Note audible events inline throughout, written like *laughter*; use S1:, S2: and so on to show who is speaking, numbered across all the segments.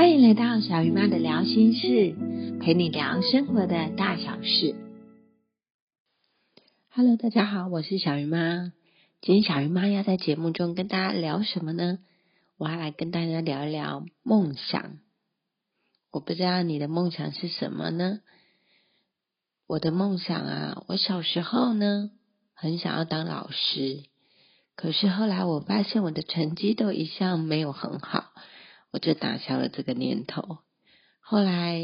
S1: 欢迎来到小鱼妈的聊心事，陪你聊生活的大小事。Hello，大家好，我是小鱼妈。今天小鱼妈要在节目中跟大家聊什么呢？我要来跟大家聊一聊梦想。我不知道你的梦想是什么呢？我的梦想啊，我小时候呢，很想要当老师，可是后来我发现我的成绩都一向没有很好。我就打消了这个念头。后来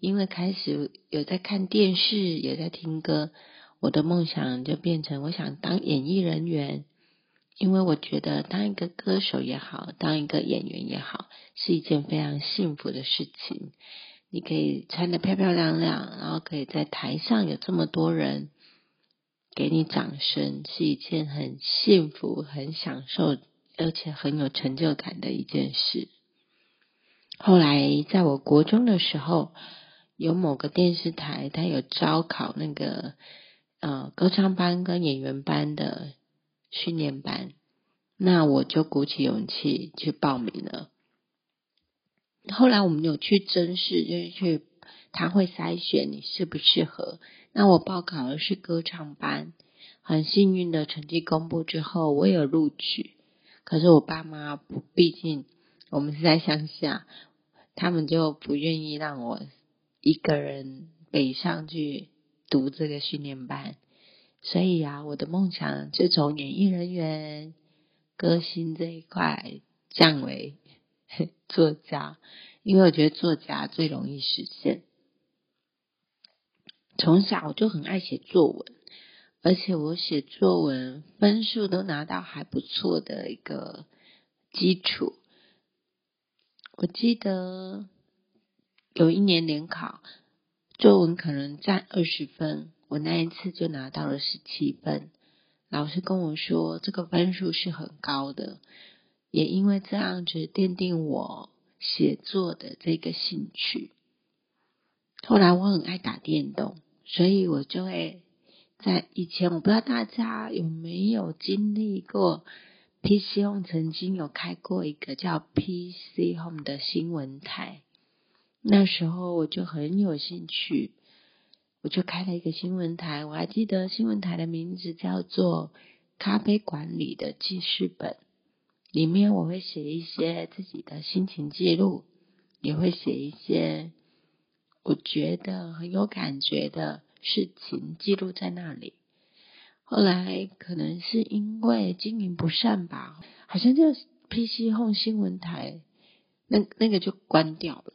S1: 因为开始有在看电视，有在听歌，我的梦想就变成我想当演艺人员。因为我觉得当一个歌手也好，当一个演员也好，是一件非常幸福的事情。你可以穿得漂漂亮亮，然后可以在台上有这么多人给你掌声，是一件很幸福、很享受，而且很有成就感的一件事。后来，在我国中的时候，有某个电视台，他有招考那个呃歌唱班跟演员班的训练班，那我就鼓起勇气去报名了。后来我们有去甄试，就是去他会筛选你适不适合。那我报考的是歌唱班，很幸运的成绩公布之后，我有录取。可是我爸妈不，毕竟我们是在乡下。他们就不愿意让我一个人北上去读这个训练班，所以啊，我的梦想就从演艺人员、歌星这一块降为 *laughs* 作家，因为我觉得作家最容易实现。从小我就很爱写作文，而且我写作文分数都拿到还不错的一个基础。我记得有一年联考，作文可能占二十分，我那一次就拿到了十七分。老师跟我说，这个分数是很高的，也因为这样子奠定我写作的这个兴趣。后来我很爱打电动，所以我就会在以前，我不知道大家有没有经历过。PC Home 曾经有开过一个叫 PC Home 的新闻台，那时候我就很有兴趣，我就开了一个新闻台。我还记得新闻台的名字叫做“咖啡馆里的记事本”，里面我会写一些自己的心情记录，也会写一些我觉得很有感觉的事情记录在那里。后来可能是因为经营不善吧，好像就 PC Home 新闻台那那个就关掉了。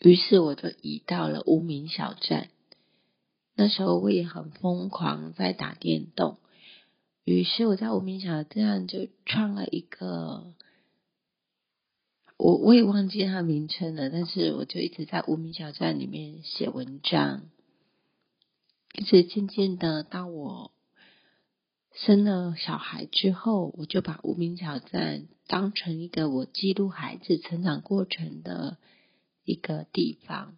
S1: 于是我就移到了无名小站。那时候我也很疯狂在打电动，于是我在无名小站就创了一个，我我也忘记它名称了，但是我就一直在无名小站里面写文章。一直渐渐的，到我生了小孩之后，我就把无名小站当成一个我记录孩子成长过程的一个地方。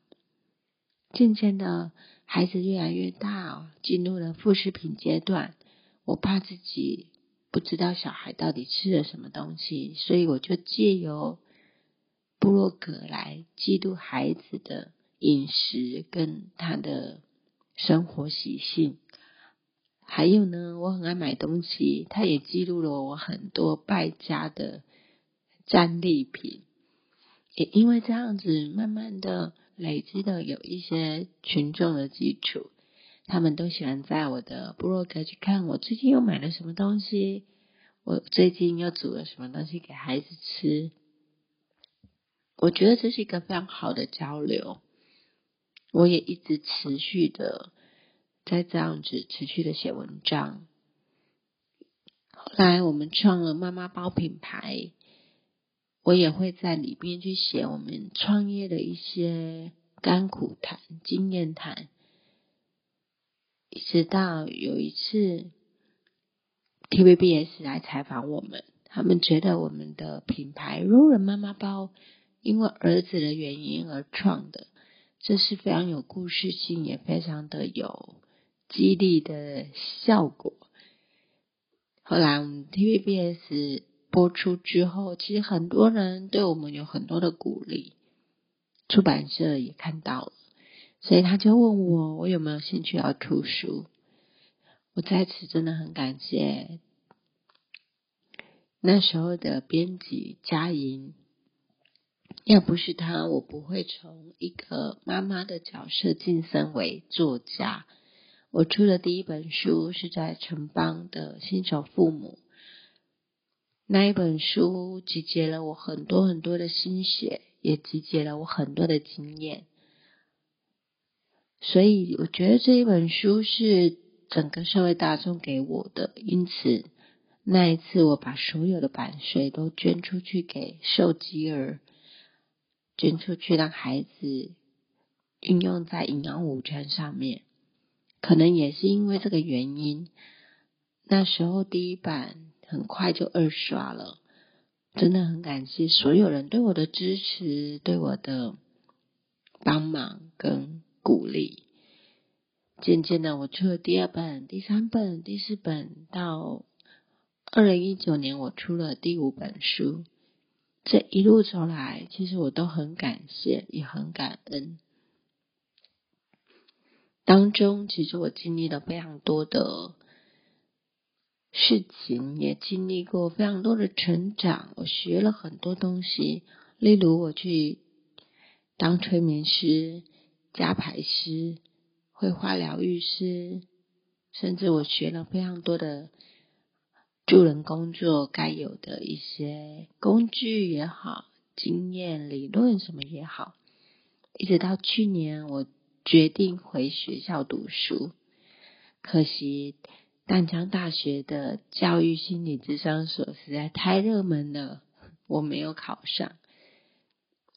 S1: 渐渐的，孩子越来越大，进入了副食品阶段，我怕自己不知道小孩到底吃了什么东西，所以我就借由布洛格来记录孩子的饮食跟他的。生活习性，还有呢，我很爱买东西，它也记录了我很多败家的战利品。也因为这样子，慢慢的累积的有一些群众的基础，他们都喜欢在我的部落格去看我最近又买了什么东西，我最近又煮了什么东西给孩子吃。我觉得这是一个非常好的交流。我也一直持续的在这样子持续的写文章。后来我们创了妈妈包品牌，我也会在里面去写我们创业的一些甘苦谈、经验谈。一直到有一次 TVBS 来采访我们，他们觉得我们的品牌如人妈妈包因为儿子的原因而创的。这是非常有故事性，也非常的有激励的效果。后来我们 TVBS 播出之后，其实很多人对我们有很多的鼓励，出版社也看到了，所以他就问我，我有没有兴趣要出书？我在此真的很感谢那时候的编辑佳莹，要不是他，我不会从一个妈妈的角色晋升为作家。我出的第一本书是在城邦的新手父母。那一本书集结了我很多很多的心血，也集结了我很多的经验，所以我觉得这一本书是整个社会大众给我的。因此，那一次我把所有的版税都捐出去给受饥儿，捐出去让孩子运用在营养午餐上面。可能也是因为这个原因，那时候第一版。很快就二刷了，真的很感谢所有人对我的支持，对我的帮忙跟鼓励。渐渐的，我出了第二本、第三本、第四本，到二零一九年，我出了第五本书。这一路走来，其实我都很感谢，也很感恩。当中，其实我经历了非常多的。事情也经历过非常多的成长，我学了很多东西，例如我去当催眠师、加牌师、绘画疗愈师，甚至我学了非常多的助人工作该有的一些工具也好、经验、理论什么也好，一直到去年我决定回学校读书，可惜。淡江大学的教育心理智商所实在太热门了，我没有考上。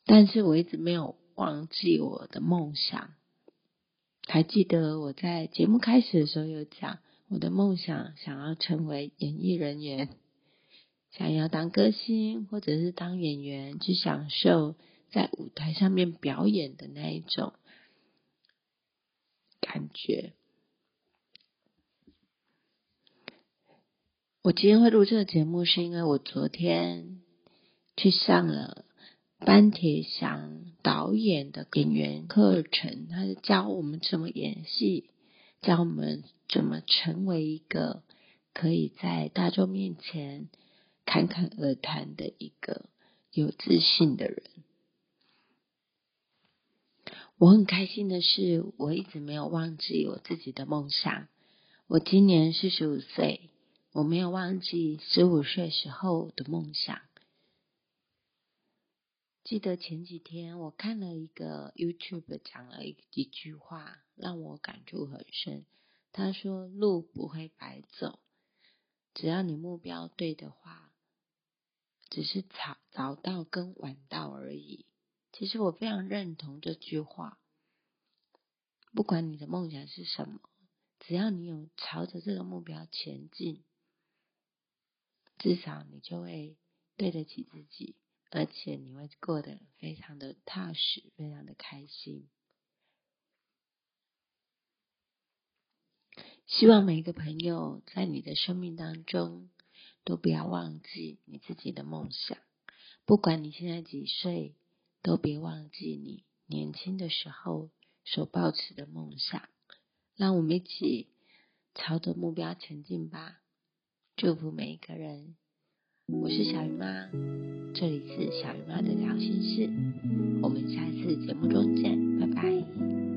S1: 但是我一直没有忘记我的梦想。还记得我在节目开始的时候有讲，我的梦想想要成为演艺人员，想要当歌星或者是当演员，去享受在舞台上面表演的那一种感觉。我今天会录这个节目，是因为我昨天去上了班铁祥导演的演员课程，他是教我们怎么演戏，教我们怎么成为一个可以在大众面前侃侃而谈的一个有自信的人。我很开心的是，我一直没有忘记我自己的梦想。我今年四十五岁。我没有忘记十五岁时候的梦想。记得前几天我看了一个 YouTube 讲了一一句话，让我感触很深。他说：“路不会白走，只要你目标对的话，只是早早到跟晚到而已。”其实我非常认同这句话。不管你的梦想是什么，只要你有朝着这个目标前进。至少你就会对得起自己，而且你会过得非常的踏实，非常的开心。希望每一个朋友在你的生命当中都不要忘记你自己的梦想，不管你现在几岁，都别忘记你年轻的时候所抱持的梦想。让我们一起朝着目标前进吧。祝福每一个人，我是小鱼妈，这里是小鱼妈的聊心事，我们下次节目中见，拜拜。